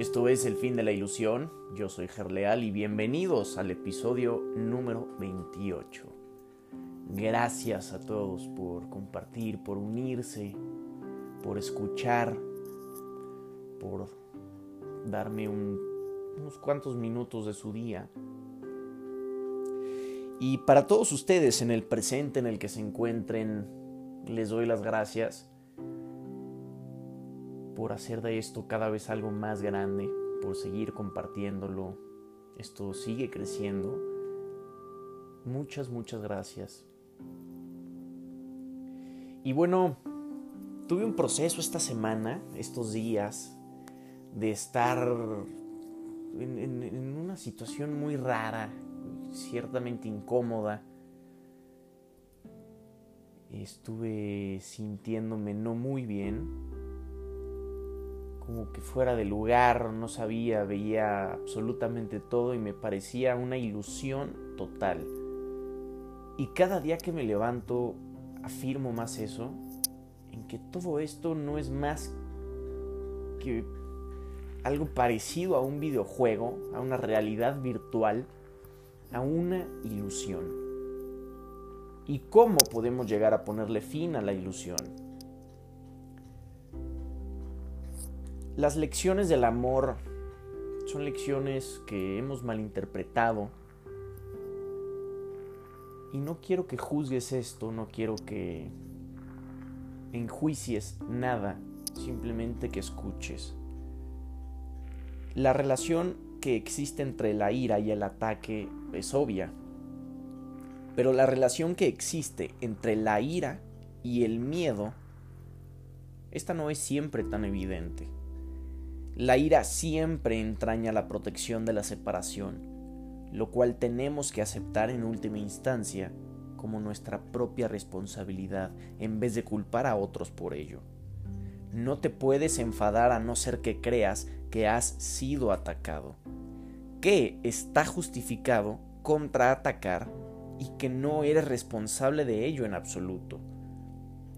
Esto es El fin de la ilusión. Yo soy Gerleal y bienvenidos al episodio número 28. Gracias a todos por compartir, por unirse, por escuchar, por darme unos cuantos minutos de su día. Y para todos ustedes en el presente en el que se encuentren, les doy las gracias por hacer de esto cada vez algo más grande, por seguir compartiéndolo. Esto sigue creciendo. Muchas, muchas gracias. Y bueno, tuve un proceso esta semana, estos días, de estar en, una situación muy rara, ciertamente incómoda. Estuve sintiéndome no muy bien como que fuera de lugar, no sabía, veía absolutamente todo y me parecía una ilusión total. Y cada día que me levanto afirmo más eso, en que todo esto no es más que algo parecido a un videojuego, a una realidad virtual, a una ilusión. ¿Y cómo podemos llegar a ponerle fin a la ilusión? Las lecciones del amor son lecciones que hemos malinterpretado. Y no quiero que juzgues esto, no quiero que enjuicies nada, simplemente que escuches. La relación que existe entre la ira y el ataque es obvia, pero la relación que existe entre la ira y el miedo, esta no es siempre tan evidente. La ira siempre entraña la protección de la separación, lo cual tenemos que aceptar en última instancia como nuestra propia responsabilidad en vez de culpar a otros por ello. No te puedes enfadar a no ser que creas que has sido atacado, que está justificado contraatacar y que no eres responsable de ello en absoluto.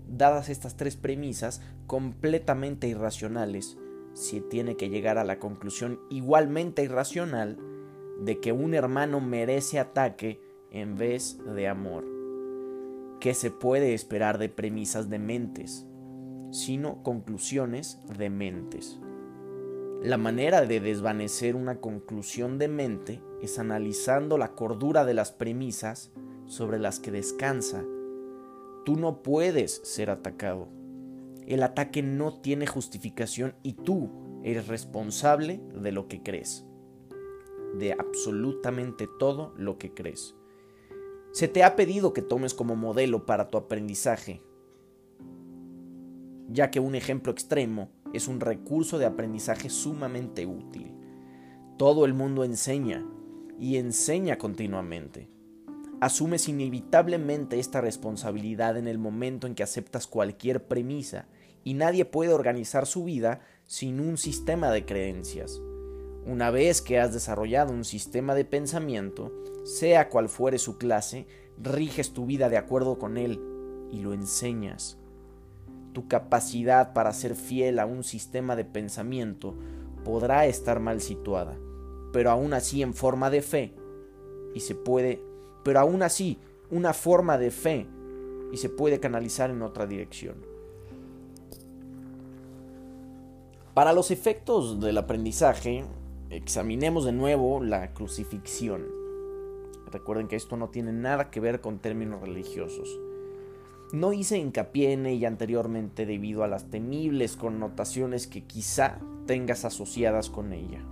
Dadas estas tres premisas completamente irracionales, si tiene que llegar a la conclusión igualmente irracional de que un hermano merece ataque en vez de amor. ¿Qué se puede esperar de premisas dementes? Sino conclusiones dementes. La manera de desvanecer una conclusión demente es analizando la cordura de las premisas sobre las que descansa. Tú no puedes ser atacado el ataque no tiene justificación y tú eres responsable de lo que crees. De absolutamente todo lo que crees. Se te ha pedido que tomes como modelo para tu aprendizaje, ya que un ejemplo extremo es un recurso de aprendizaje sumamente útil. Todo el mundo enseña y enseña continuamente. Asumes inevitablemente esta responsabilidad en el momento en que aceptas cualquier premisa y nadie puede organizar su vida sin un sistema de creencias. Una vez que has desarrollado un sistema de pensamiento, sea cual fuere su clase, riges tu vida de acuerdo con él y lo enseñas. Tu capacidad para ser fiel a un sistema de pensamiento podrá estar mal situada, pero aún así en forma de fe, y se puede pero aún así una forma de fe y se puede canalizar en otra dirección. Para los efectos del aprendizaje, examinemos de nuevo la crucifixión. Recuerden que esto no tiene nada que ver con términos religiosos. No hice hincapié en ella anteriormente debido a las temibles connotaciones que quizá tengas asociadas con ella.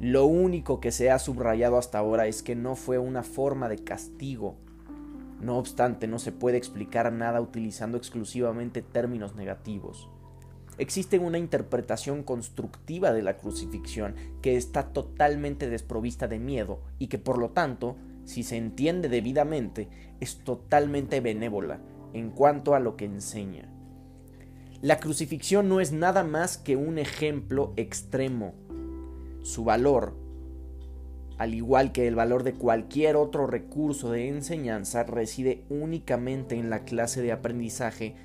Lo único que se ha subrayado hasta ahora es que no fue una forma de castigo. No obstante, no se puede explicar nada utilizando exclusivamente términos negativos. Existe una interpretación constructiva de la crucifixión que está totalmente desprovista de miedo y que por lo tanto, si se entiende debidamente, es totalmente benévola en cuanto a lo que enseña. La crucifixión no es nada más que un ejemplo extremo su valor, al igual que el valor de cualquier otro recurso de enseñanza, reside únicamente en la clase de aprendizaje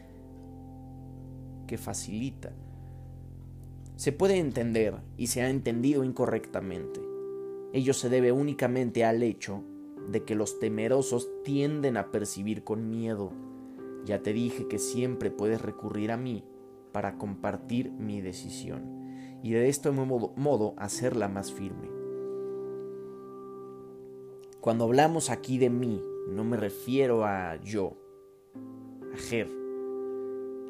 que facilita. se puede entender y se ha entendido incorrectamente. Ello se debe únicamente al hecho de que los temerosos tienden a percibir con miedo. Ya te dije que siempre puedes recurrir a mí para compartir mi decisión y de este modo, modo hacerla más firme. Cuando hablamos aquí de mí, no me refiero a yo, a Ger,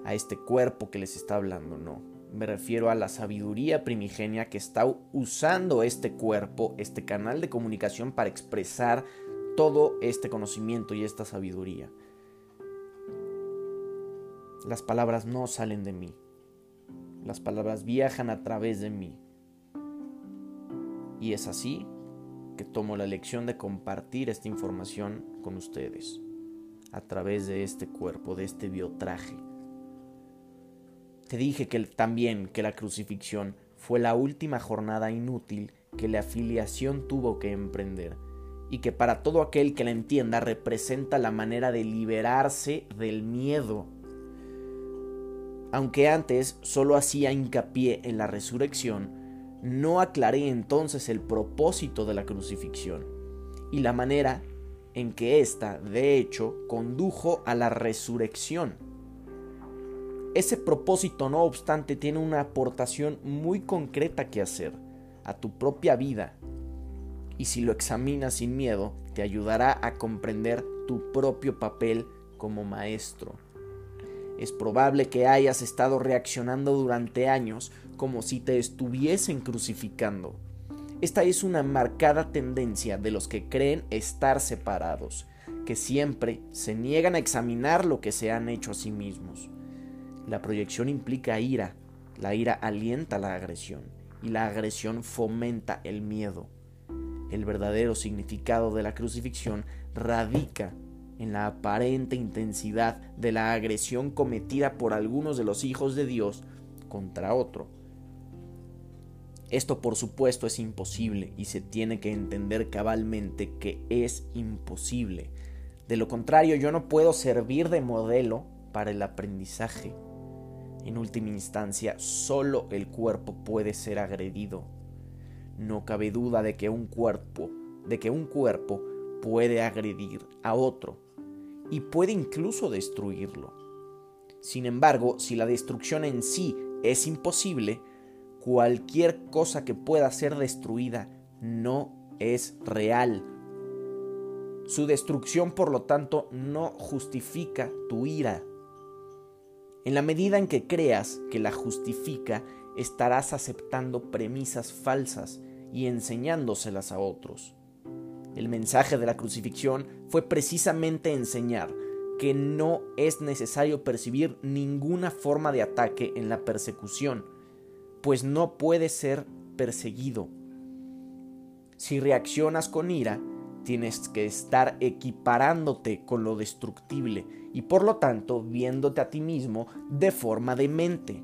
a este cuerpo que les está hablando, no. Me refiero a la sabiduría primigenia que está usando este cuerpo, este canal de comunicación para expresar todo este conocimiento y esta sabiduría. Las palabras no salen de mí. Las palabras viajan a través de mí. Y es así que tomo la lección de compartir esta información con ustedes a través de este cuerpo, de este biotraje. Te dije que también que la crucifixión fue la última jornada inútil que la afiliación tuvo que emprender y que para todo aquel que la entienda representa la manera de liberarse del miedo. Aunque antes solo hacía hincapié en la resurrección, no aclaré entonces el propósito de la crucifixión y la manera en que ésta, de hecho, condujo a la resurrección. Ese propósito, no obstante, tiene una aportación muy concreta que hacer a tu propia vida y si lo examinas sin miedo, te ayudará a comprender tu propio papel como maestro. Es probable que hayas estado reaccionando durante años como si te estuviesen crucificando. Esta es una marcada tendencia de los que creen estar separados, que siempre se niegan a examinar lo que se han hecho a sí mismos. La proyección implica ira, la ira alienta la agresión y la agresión fomenta el miedo. El verdadero significado de la crucifixión radica en la aparente intensidad de la agresión cometida por algunos de los hijos de Dios contra otro. Esto por supuesto es imposible y se tiene que entender cabalmente que es imposible. De lo contrario, yo no puedo servir de modelo para el aprendizaje. En última instancia, solo el cuerpo puede ser agredido no cabe duda de que un cuerpo, de que un cuerpo puede agredir a otro y puede incluso destruirlo. Sin embargo, si la destrucción en sí es imposible, cualquier cosa que pueda ser destruida no es real. Su destrucción, por lo tanto, no justifica tu ira. En la medida en que creas que la justifica, estarás aceptando premisas falsas y enseñándoselas a otros. El mensaje de la crucifixión fue precisamente enseñar que no es necesario percibir ninguna forma de ataque en la persecución, pues no puede ser perseguido. Si reaccionas con ira, tienes que estar equiparándote con lo destructible y por lo tanto viéndote a ti mismo de forma demente.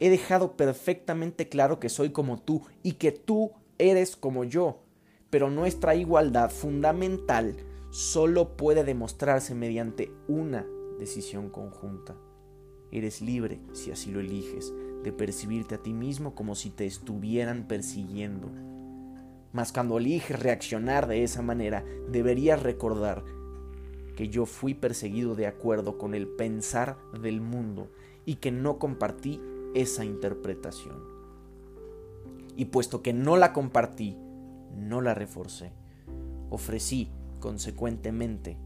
He dejado perfectamente claro que soy como tú y que tú eres como yo, pero nuestra igualdad fundamental solo puede demostrarse mediante una decisión conjunta. Eres libre, si así lo eliges, de percibirte a ti mismo como si te estuvieran persiguiendo. Mas cuando eliges reaccionar de esa manera, deberías recordar que yo fui perseguido de acuerdo con el pensar del mundo y que no compartí esa interpretación. Y puesto que no la compartí, no la reforcé. Ofrecí, consecuentemente,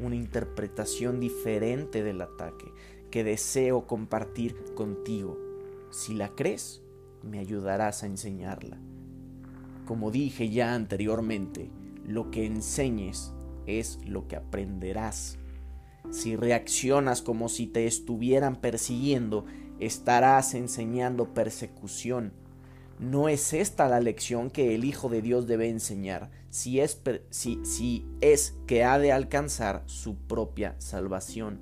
una interpretación diferente del ataque que deseo compartir contigo. Si la crees, me ayudarás a enseñarla. Como dije ya anteriormente, lo que enseñes es lo que aprenderás. Si reaccionas como si te estuvieran persiguiendo, estarás enseñando persecución. No es esta la lección que el Hijo de Dios debe enseñar, si es, si, si es que ha de alcanzar su propia salvación.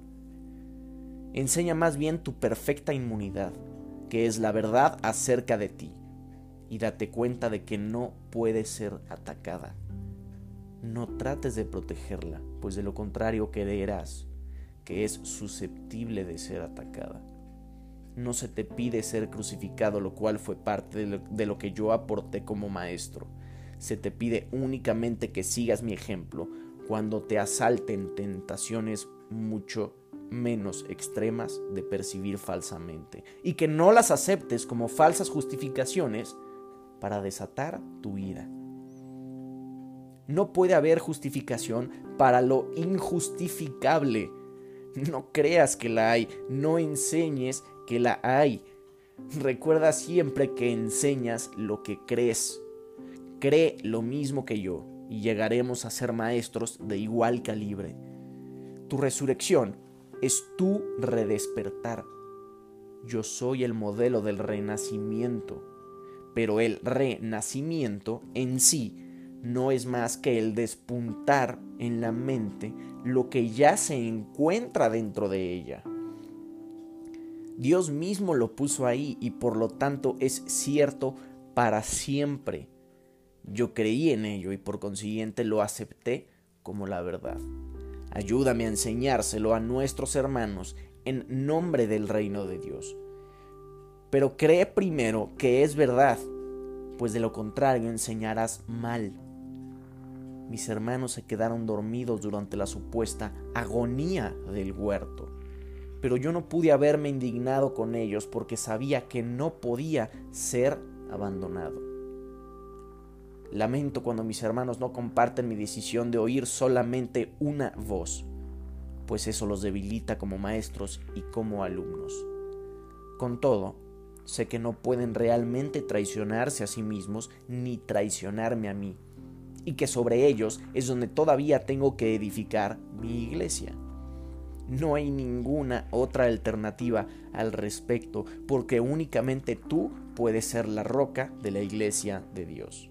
Enseña más bien tu perfecta inmunidad, que es la verdad acerca de ti, y date cuenta de que no puede ser atacada. No trates de protegerla, pues de lo contrario creerás que es susceptible de ser atacada. No se te pide ser crucificado, lo cual fue parte de lo, que yo aporté como maestro. Se te pide únicamente que sigas mi ejemplo cuando te asalten tentaciones mucho menos extremas de percibir falsamente y que no las aceptes como falsas justificaciones para desatar tu ira. No puede haber justificación para lo injustificable. No creas que la hay, no enseñes la hay. Recuerda siempre que enseñas lo que crees. Cree lo mismo que yo y llegaremos a ser maestros de igual calibre. Tu resurrección es tu redespertar. Yo soy el modelo del renacimiento, pero el renacimiento en sí no es más que el despuntar en la mente lo que ya se encuentra dentro de ella. Dios mismo lo puso ahí y por lo tanto es cierto para siempre. Yo creí en ello y por consiguiente lo acepté como la verdad. Ayúdame a enseñárselo a nuestros hermanos en nombre del reino de Dios. Pero cree primero que es verdad, pues de lo contrario enseñarás mal. Mis hermanos se quedaron dormidos durante la supuesta agonía del huerto, pero yo no pude haberme indignado con ellos porque sabía que no podía ser abandonado. Lamento cuando mis hermanos no comparten mi decisión de oír solamente una voz, pues eso los debilita como maestros y como alumnos. Con todo, sé que no pueden realmente traicionarse a sí mismos ni traicionarme a mí, y que sobre ellos es donde todavía tengo que edificar mi iglesia. No hay ninguna otra alternativa al respecto, porque únicamente tú puedes ser la roca de la iglesia de Dios.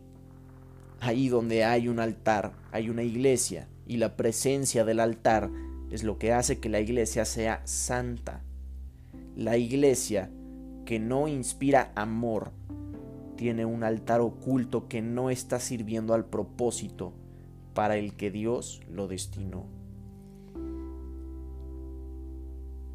Ahí donde hay un altar, hay una iglesia, y la presencia del altar es lo que hace que la iglesia sea santa. La iglesia que no inspira amor tiene un altar oculto que no está sirviendo al propósito para el que Dios lo destinó.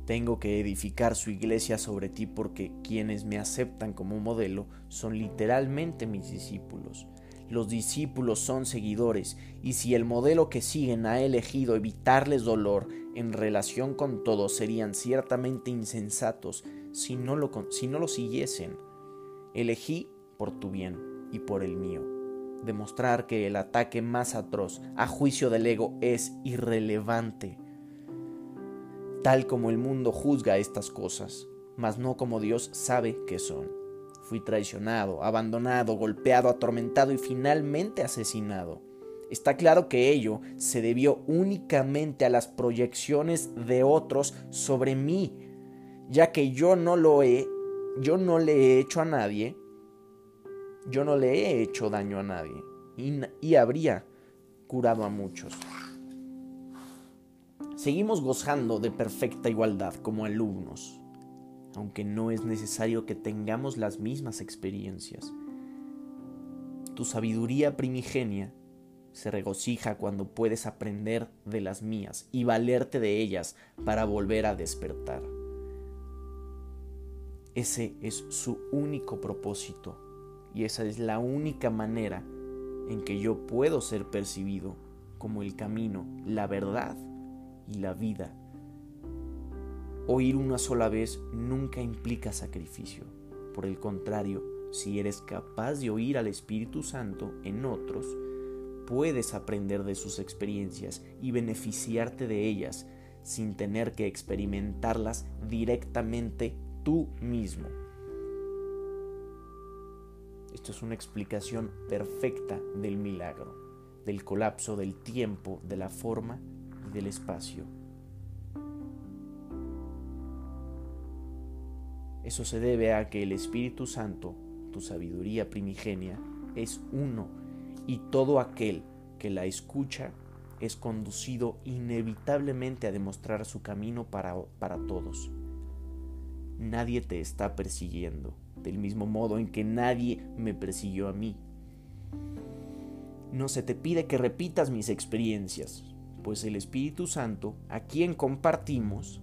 Tengo que edificar su iglesia sobre ti porque quienes me aceptan como modelo son literalmente mis discípulos los discípulos son seguidores y si el modelo que siguen ha elegido evitarles dolor en relación con todos serían ciertamente insensatos si no lo, si no lo siguiesen. Elegí por tu bien y por el mío. Demostrar que el ataque más atroz a juicio del ego es irrelevante. Tal como el mundo juzga estas cosas, mas no como Dios sabe que son. Fui traicionado, abandonado, golpeado, atormentado y finalmente asesinado. Está claro que ello se debió únicamente a las proyecciones de otros sobre mí, ya que yo no lo he, yo no le he hecho a nadie, yo no le he hecho daño a nadie y, y habría curado a muchos. Seguimos gozando de perfecta igualdad como alumnos, aunque no es necesario que tengamos las mismas experiencias. Tu sabiduría primigenia se regocija cuando puedes aprender de las mías y valerte de ellas para volver a despertar. Ese es su único propósito y esa es la única manera en que yo puedo ser percibido como el camino, la verdad y la vida Oír una sola vez nunca implica sacrificio. Por el contrario, si eres capaz de oír al Espíritu Santo en otros, puedes aprender de sus experiencias y beneficiarte de ellas sin tener que experimentarlas directamente tú mismo. Esto es una explicación perfecta del milagro, del colapso del tiempo, de la forma del espacio. Eso se debe a que el Espíritu Santo, tu sabiduría primigenia, es uno y todo aquel que la escucha es conducido inevitablemente a demostrar su camino para, para todos. Nadie te está persiguiendo, del mismo modo en que nadie me persiguió a mí. No se te pide que repitas mis experiencias, pues el Espíritu Santo, a quien compartimos,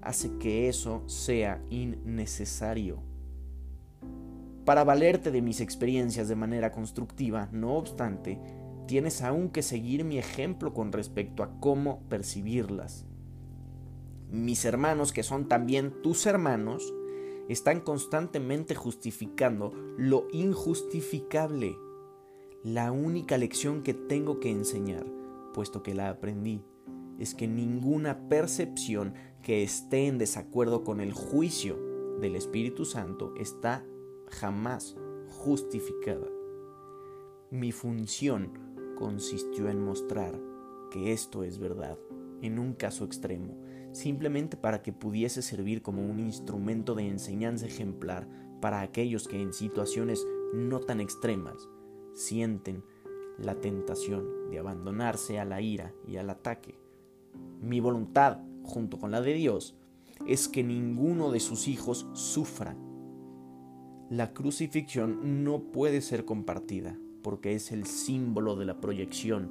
hace que eso sea innecesario. Para valerte de mis experiencias de manera constructiva, no obstante, tienes aún que seguir mi ejemplo con respecto a cómo percibirlas. Mis hermanos, que son también tus hermanos, están constantemente justificando lo injustificable. La única lección que tengo que enseñar, puesto que la aprendí, es que ninguna percepción que esté en desacuerdo con el juicio del Espíritu Santo está jamás justificada. Mi función consistió en mostrar que esto es verdad, en un caso extremo, simplemente para que pudiese servir como un instrumento de enseñanza ejemplar para aquellos que en situaciones no tan extremas sienten la tentación de abandonarse a la ira y al ataque. Mi voluntad, junto con la de Dios, es que ninguno de sus hijos sufra. La crucifixión no puede ser compartida porque es el símbolo de la proyección,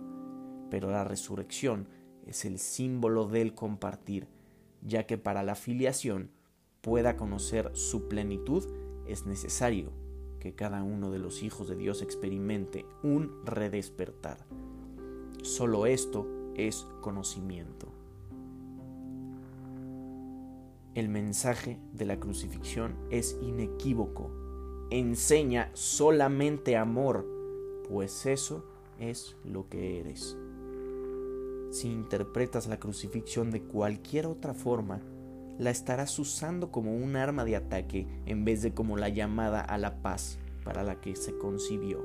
pero la resurrección es el símbolo del compartir, ya que para la filiación pueda conocer su plenitud es necesario que cada uno de los hijos de Dios experimente un redespertar. Solo esto es conocimiento. El mensaje de la crucifixión es inequívoco. Enseña solamente amor, pues eso es lo que eres. Si interpretas la crucifixión de cualquier otra forma, la estarás usando como un arma de ataque en vez de como la llamada a la paz para la que se concibió.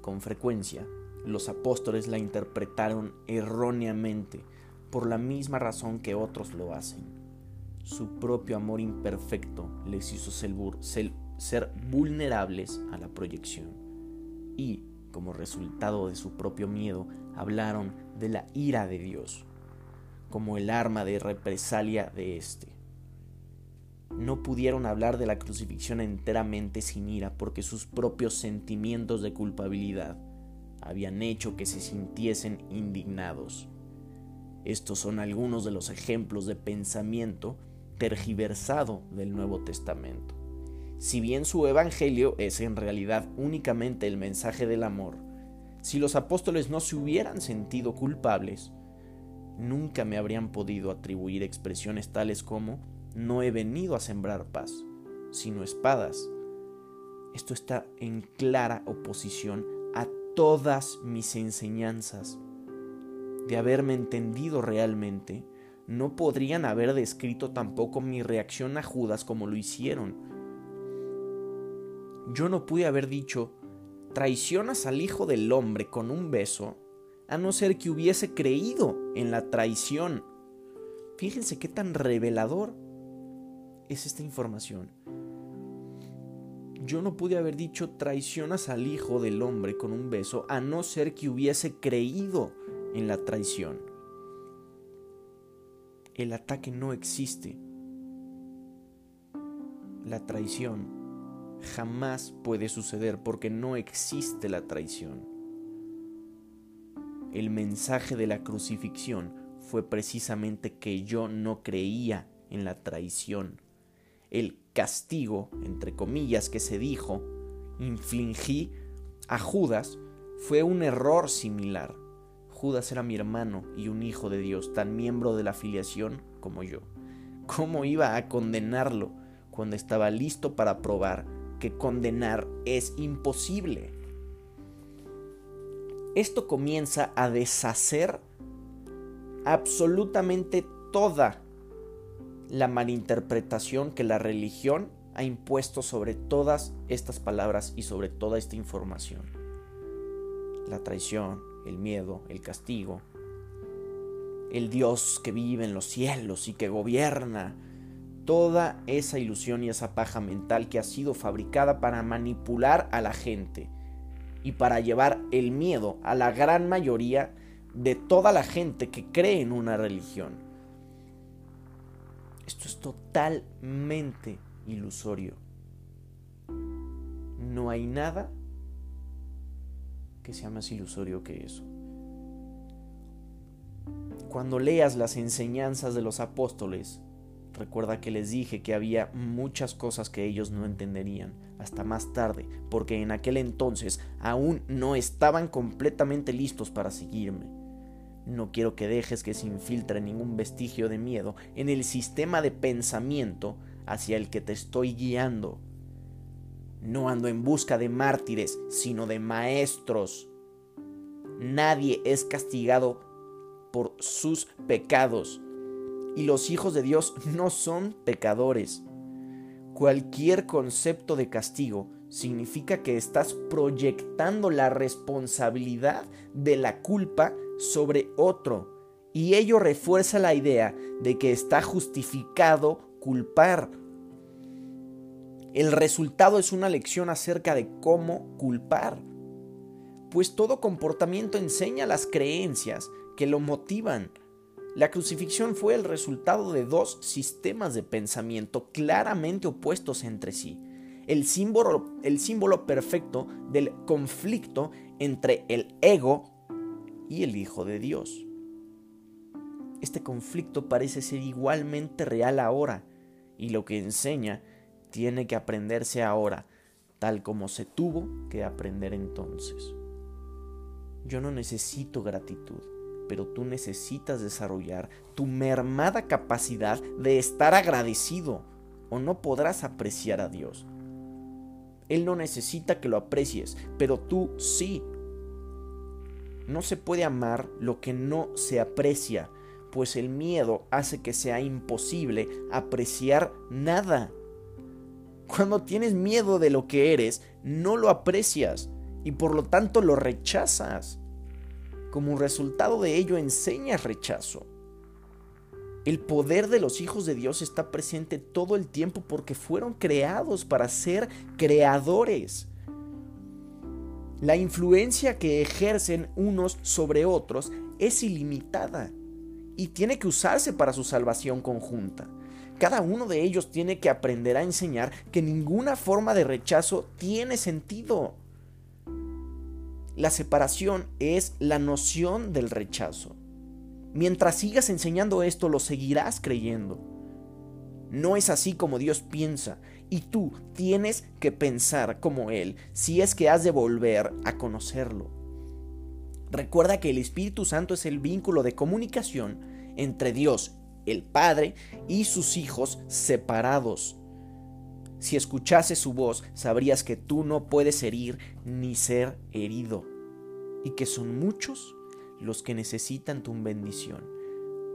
Con frecuencia, los apóstoles la interpretaron erróneamente por la misma razón que otros lo hacen. Su propio amor imperfecto les hizo ser vulnerables a la proyección y, como resultado de su propio miedo, hablaron de la ira de Dios como el arma de represalia de éste. No pudieron hablar de la crucifixión enteramente sin ira porque sus propios sentimientos de culpabilidad habían hecho que se sintiesen indignados. Estos son algunos de los ejemplos de pensamiento tergiversado del Nuevo Testamento. Si bien su evangelio es en realidad únicamente el mensaje del amor, si los apóstoles no se hubieran sentido culpables, nunca me habrían podido atribuir expresiones tales como no he venido a sembrar paz, sino espadas. Esto está en clara oposición a todas mis enseñanzas. De haberme entendido realmente, no podrían haber descrito tampoco mi reacción a Judas como lo hicieron. Yo no pude haber dicho, traicionas al Hijo del Hombre con un beso, a no ser que hubiese creído en la traición. Fíjense qué tan revelador es esta información. Yo no pude haber dicho traicionas al Hijo del Hombre con un beso, a no ser que hubiese creído en la traición. El ataque no existe. La traición jamás puede suceder porque no existe la traición. El mensaje de la crucifixión fue precisamente que yo no creía en la traición. El castigo, entre comillas, que se dijo, infligí a Judas fue un error similar. Judas era mi hermano y un hijo de Dios, tan miembro de la filiación como yo. ¿Cómo iba a condenarlo cuando estaba listo para probar que condenar es imposible? Esto comienza a deshacer absolutamente toda la malinterpretación que la religión ha impuesto sobre todas estas palabras y sobre toda esta información. La traición, el miedo, el castigo, el Dios que vive en los cielos y que gobierna, toda esa ilusión y esa paja mental que ha sido fabricada para manipular a la gente y para llevar el miedo a la gran mayoría de toda la gente que cree en una religión. Esto es totalmente ilusorio. No hay nada que sea más ilusorio que eso. Cuando leas las enseñanzas de los apóstoles, recuerda que les dije que había muchas cosas que ellos no entenderían hasta más tarde, porque en aquel entonces aún no estaban completamente listos para seguirme. No quiero que dejes que se infiltre ningún vestigio de miedo en el sistema de pensamiento hacia el que te estoy guiando. No ando en busca de mártires, sino de maestros. Nadie es castigado por sus pecados. Y los hijos de Dios no son pecadores. Cualquier concepto de castigo significa que estás proyectando la responsabilidad de la culpa sobre otro. Y ello refuerza la idea de que está justificado culpar. El resultado es una lección acerca de cómo culpar. Pues todo comportamiento enseña las creencias que lo motivan. La crucifixión fue el resultado de dos sistemas de pensamiento claramente opuestos entre sí. El símbolo, perfecto del conflicto entre el ego y el Hijo de Dios. Este conflicto parece ser igualmente real ahora y lo que enseña tiene que aprenderse ahora, tal como se tuvo que aprender entonces. Yo no necesito gratitud, pero tú necesitas desarrollar tu mermada capacidad de estar agradecido o no podrás apreciar a Dios. Él no necesita que lo aprecies, pero tú sí. No se puede amar lo que no se aprecia, pues el miedo hace que sea imposible apreciar nada. Cuando tienes miedo de lo que eres, no lo aprecias y por lo tanto lo rechazas. Como resultado de ello enseñas rechazo. El poder de los hijos de Dios está presente todo el tiempo porque fueron creados para ser creadores. La influencia que ejercen unos sobre otros es ilimitada y tiene que usarse para su salvación conjunta. Cada uno de ellos tiene que aprender a enseñar que ninguna forma de rechazo tiene sentido. La separación es la noción del rechazo. Mientras sigas enseñando esto, lo seguirás creyendo. No es así como Dios piensa y tú tienes que pensar como Él si es que has de volver a conocerlo. Recuerda que el Espíritu Santo es el vínculo de comunicación entre Dios, el Padre, y sus hijos separados. Si escuchases su voz, sabrías que tú no puedes herir ni ser herido, y que son muchos los que necesitan tu bendición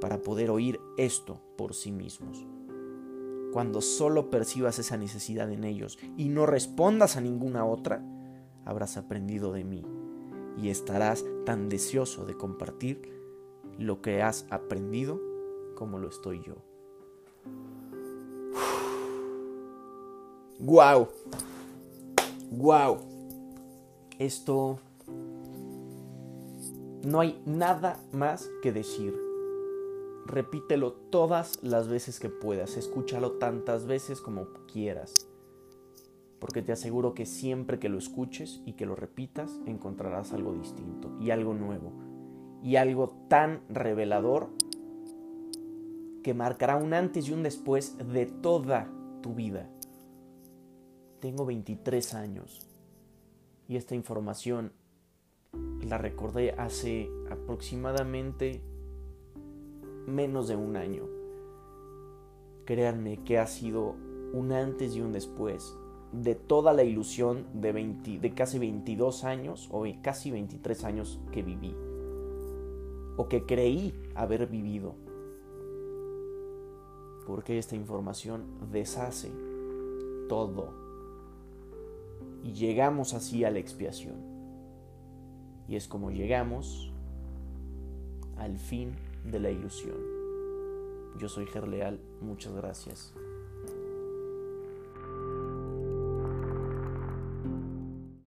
para poder oír esto por sí mismos. Cuando solo percibas esa necesidad en ellos y no respondas a ninguna otra, habrás aprendido de mí y estarás tan deseoso de compartir lo que has aprendido como lo estoy yo. ¡Guau! ¡Guau! Esto... No hay nada más que decir. Repítelo todas las veces que puedas. Escúchalo tantas veces como quieras. Porque te aseguro que siempre que lo escuches y que lo repitas, encontrarás algo distinto y algo nuevo. Y algo tan revelador que marcará un antes y un después de toda tu vida. Tengo 23 años y esta información la recordé hace aproximadamente menos de un año. Créanme que ha sido un antes y un después de toda la ilusión de, casi 22 años o casi 23 años que viví o que creí haber vivido. Porque esta información deshace todo. Y llegamos así a la expiación. Y es como llegamos al fin de la ilusión. Yo soy Gerleal, muchas gracias.